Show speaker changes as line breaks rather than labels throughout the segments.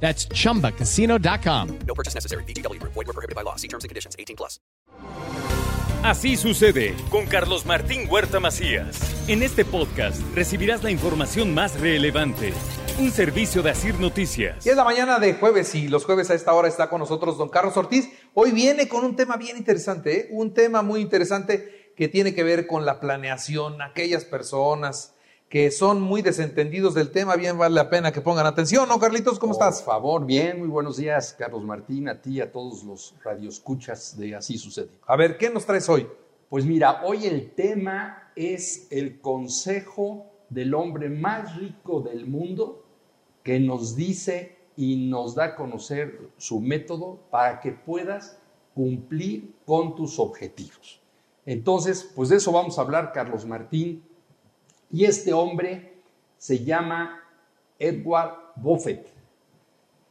That's chumbacasino.com.
No purchase necessary. BGW. Void were prohibited by law. See terms and conditions. 18 plus.
Así sucede con Carlos Martín Huerta Macías. En este podcast recibirás la información más relevante. Un servicio de Asir Noticias.
Y es la mañana de jueves y los jueves a esta hora está con nosotros don Carlos Ortiz. Hoy viene con un tema bien interesante, ¿eh? un tema muy interesante que tiene que ver con la planeación, aquellas personas que son muy desentendidos del tema, bien vale la pena que pongan atención, ¿no, Carlitos? ¿Cómo estás?
Por favor, bien, muy buenos días, Carlos Martín, a ti y a todos los radioescuchas de Así Sucede.
A ver, ¿qué nos traes hoy?
Pues mira, hoy el tema es el consejo del hombre más rico del mundo que nos dice y nos da a conocer su método para que puedas cumplir con tus objetivos. Entonces, pues de eso vamos a hablar, Carlos Martín. Y este hombre se llama Edward Buffett.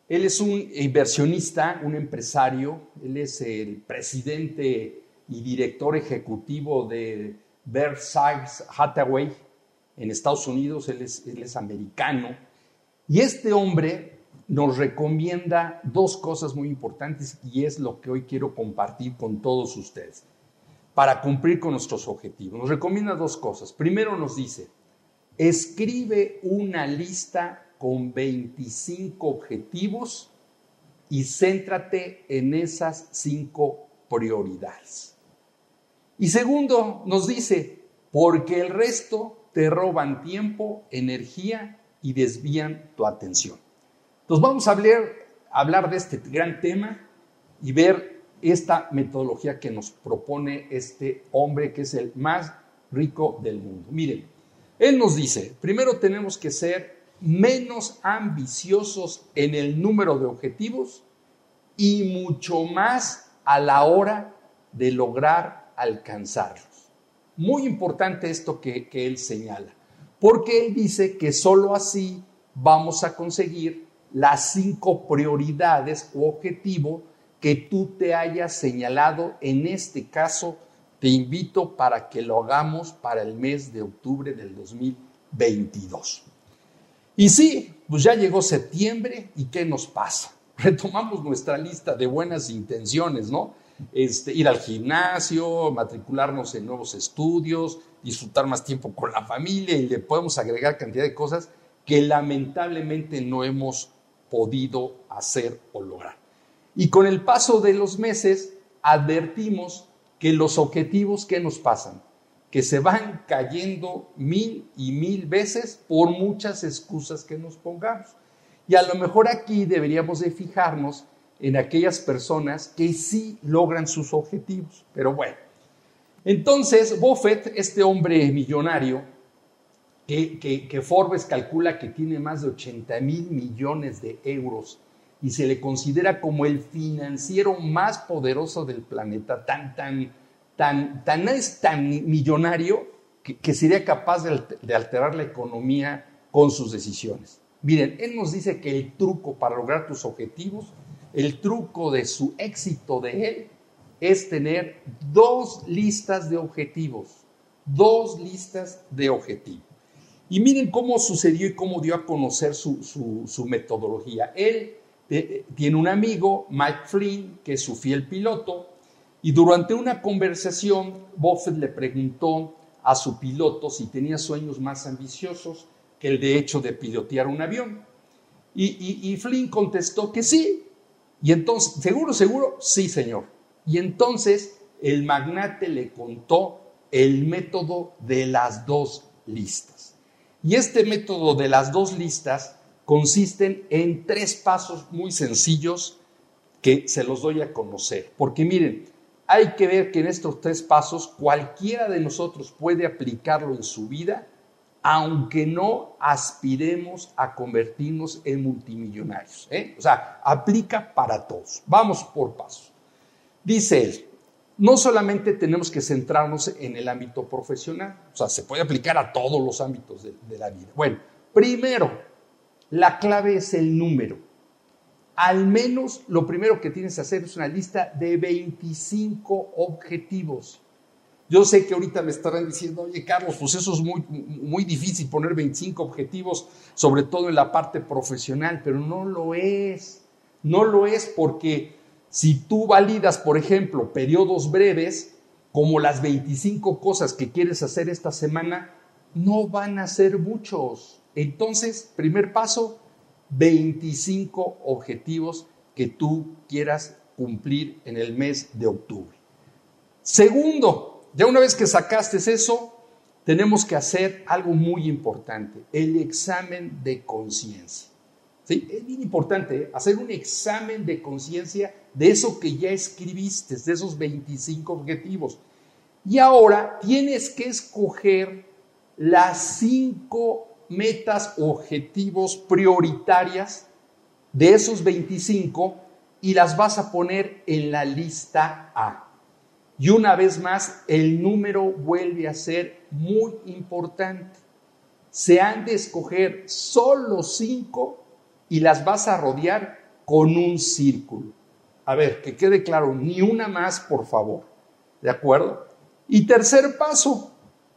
Él es un inversionista, un empresario, él es el presidente y director ejecutivo de Berkshire Hathaway en Estados Unidos, él es, él es americano. Y este hombre nos recomienda dos cosas muy importantes y es lo que hoy quiero compartir con todos ustedes para cumplir con nuestros objetivos. Nos recomienda dos cosas. Primero nos dice, escribe una lista con 25 objetivos y céntrate en esas cinco prioridades. Y segundo, nos dice, porque el resto te roban tiempo, energía y desvían tu atención. Entonces vamos a hablar, hablar de este gran tema y ver esta metodología que nos propone este hombre que es el más rico del mundo. Miren, él nos dice, primero tenemos que ser menos ambiciosos en el número de objetivos y mucho más a la hora de lograr alcanzarlos. Muy importante esto que, él señala, porque él dice que sólo así vamos a conseguir las cinco prioridades o objetivos que tú te hayas señalado. En este caso, te invito para que lo hagamos para el mes de octubre del 2022. Y sí, pues ya llegó septiembre y ¿qué nos pasa? Retomamos nuestra lista de buenas intenciones, ¿no? Este, ir al gimnasio, matricularnos en nuevos estudios, disfrutar más tiempo con la familia y le podemos agregar cantidad de cosas que lamentablemente no hemos podido hacer o lograr. Y con el paso de los meses advertimos que los objetivos que nos pasan, que se van cayendo mil y mil veces por muchas excusas que nos pongamos. Y a lo mejor aquí deberíamos de fijarnos en aquellas personas que sí logran sus objetivos. Pero bueno, entonces Buffett, este hombre millonario, que, que, que Forbes calcula que tiene más de 80 mil millones de euros y se le considera como el financiero más poderoso del planeta, tan, tan, tan, tan es tan millonario que, sería capaz de, alterar la economía con sus decisiones. Miren, él nos dice que el truco para lograr tus objetivos, el truco de su éxito de él, es tener dos listas de objetivos, dos listas de objetivos. Y miren cómo sucedió y cómo dio a conocer su metodología. Él tiene un amigo, Mike Flynn, que es su fiel piloto, y durante una conversación, Buffett le preguntó a su piloto si tenía sueños más ambiciosos que el de hecho de pilotear un avión. Y, y Flynn contestó que sí. Y entonces, seguro, seguro, sí, señor. Y entonces el magnate le contó el método de las dos listas. Y este método de las dos listas consisten en tres pasos muy sencillos que se los doy a conocer. Porque miren, hay que ver que en estos tres pasos cualquiera de nosotros puede aplicarlo en su vida, aunque no aspiremos a convertirnos en multimillonarios. ¿eh? O sea, aplica para todos. Vamos por pasos. Dice él, no solamente tenemos que centrarnos en el ámbito profesional, o sea, se puede aplicar a todos los ámbitos de, de la vida. Bueno, primero, la clave es el número. Al menos lo primero que tienes que hacer es una lista de 25 objetivos. Yo sé que ahorita me estarán diciendo, oye Carlos, pues eso es muy, muy difícil poner 25 objetivos, sobre todo en la parte profesional, pero no lo es. No lo es porque si tú validas, por ejemplo, periodos breves, como las 25 cosas que quieres hacer esta semana, no van a ser muchos. Entonces, primer paso, 25 objetivos que tú quieras cumplir en el mes de octubre. Segundo, ya una vez que sacaste eso, tenemos que hacer algo muy importante, el examen de conciencia. Es bien importante ¿eh? hacer un examen de conciencia de eso que ya escribiste, de esos 25 objetivos. Y ahora tienes que escoger las cinco metas, objetivos prioritarias de esos 25 y las vas a poner en la lista A. Y una vez más, el número vuelve a ser muy importante. Se han de escoger solo cinco y las vas a rodear con un círculo. A ver, que quede claro, ni una más, por favor. ¿De acuerdo? Y tercer paso,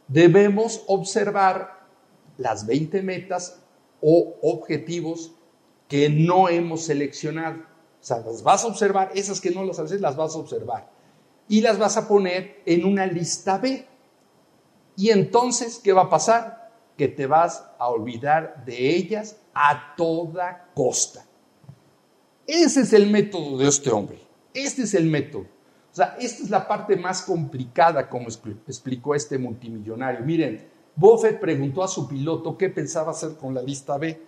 debemos observar las 20 metas o objetivos que no hemos seleccionado. O sea, las vas a observar, esas que no las haces, las vas a observar y las vas a poner en una lista B. Y entonces, ¿qué va a pasar? Que te vas a olvidar de ellas a toda costa. Ese es el método de este hombre. Este es el método. O sea, esta es la parte más complicada, como explicó este multimillonario. Miren, Buffett preguntó a su piloto qué pensaba hacer con la lista B.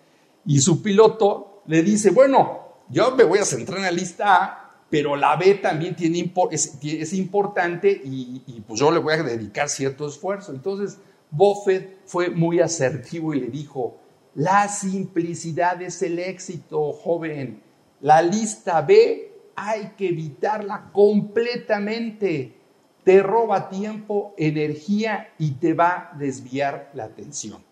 Y su piloto le dice, bueno, yo me voy a centrar en la lista A pero la B también tiene, es, importante y, pues yo le voy a dedicar cierto esfuerzo. Entonces, Buffett fue muy asertivo y le dijo, la simplicidad es el éxito, joven. La lista B hay que evitarla completamente. Te roba tiempo, energía y te va a desviar la atención.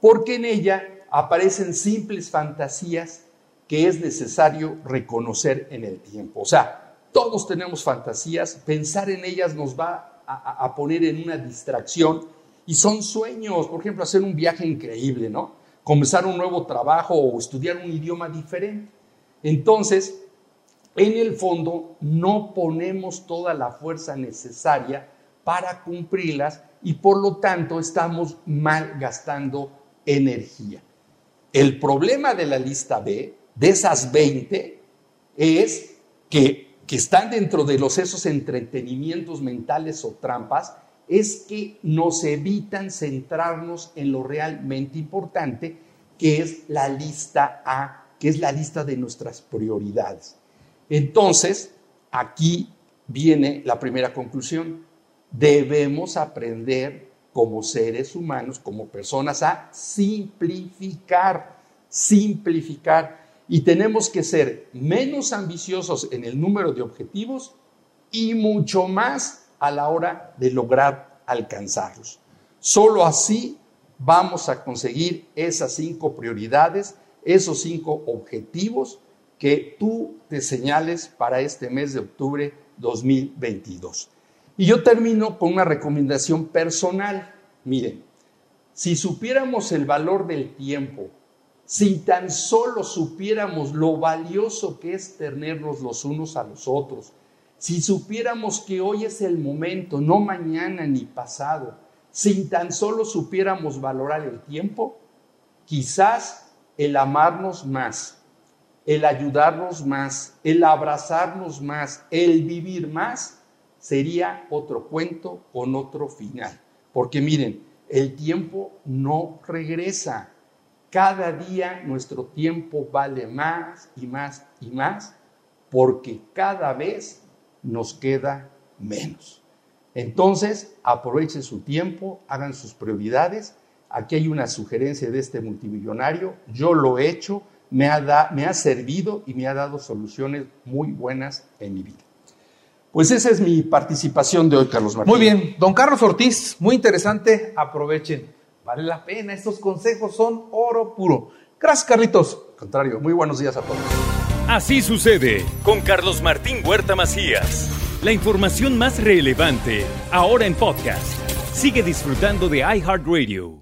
Porque en ella aparecen simples fantasías que es necesario reconocer en el tiempo. O sea, todos tenemos fantasías, pensar en ellas nos va a, poner en una distracción y son sueños, por ejemplo, hacer un viaje increíble, ¿no? Comenzar un nuevo trabajo o estudiar un idioma diferente. Entonces, en el fondo, no ponemos toda la fuerza necesaria para cumplirlas y por lo tanto estamos mal gastando energía. El problema de la lista B de esas 20 es que, que están dentro de los esos entretenimientos mentales o trampas, es que nos evitan centrarnos en lo realmente importante, que es la lista A, que es la lista de nuestras prioridades. Entonces, aquí viene la primera conclusión. Debemos aprender como seres humanos, como personas, a simplificar, simplificar y tenemos que ser menos ambiciosos en el número de objetivos y mucho más a la hora de lograr alcanzarlos. Solo así vamos a conseguir esas cinco prioridades, esos cinco objetivos que tú te señales para este mes de octubre 2022. Y yo termino con una recomendación personal. Miren, si supiéramos el valor del tiempo, si tan solo supiéramos lo valioso que es tenernos los unos a los otros, si supiéramos que hoy es el momento, no mañana ni pasado, si tan solo supiéramos valorar el tiempo, quizás el amarnos más, el ayudarnos más, el abrazarnos más, el vivir más, sería otro cuento con otro final. Porque miren, el tiempo no regresa. Cada día nuestro tiempo vale más y más y más porque cada vez nos queda menos. Entonces, aprovechen su tiempo, hagan sus prioridades. Aquí hay una sugerencia de este multimillonario. Yo lo he hecho, me ha, me ha servido y me ha dado soluciones muy buenas en mi vida. Pues esa es mi participación de hoy, Carlos Martín.
Muy bien, don Carlos Ortiz, muy interesante, aprovechen, vale la pena, estos consejos son oro puro. Gracias, Carlitos.
Al contrario, muy buenos días a todos.
Así sucede con Carlos Martín Huerta Macías. La información más relevante ahora en podcast. Sigue disfrutando de iHeartRadio.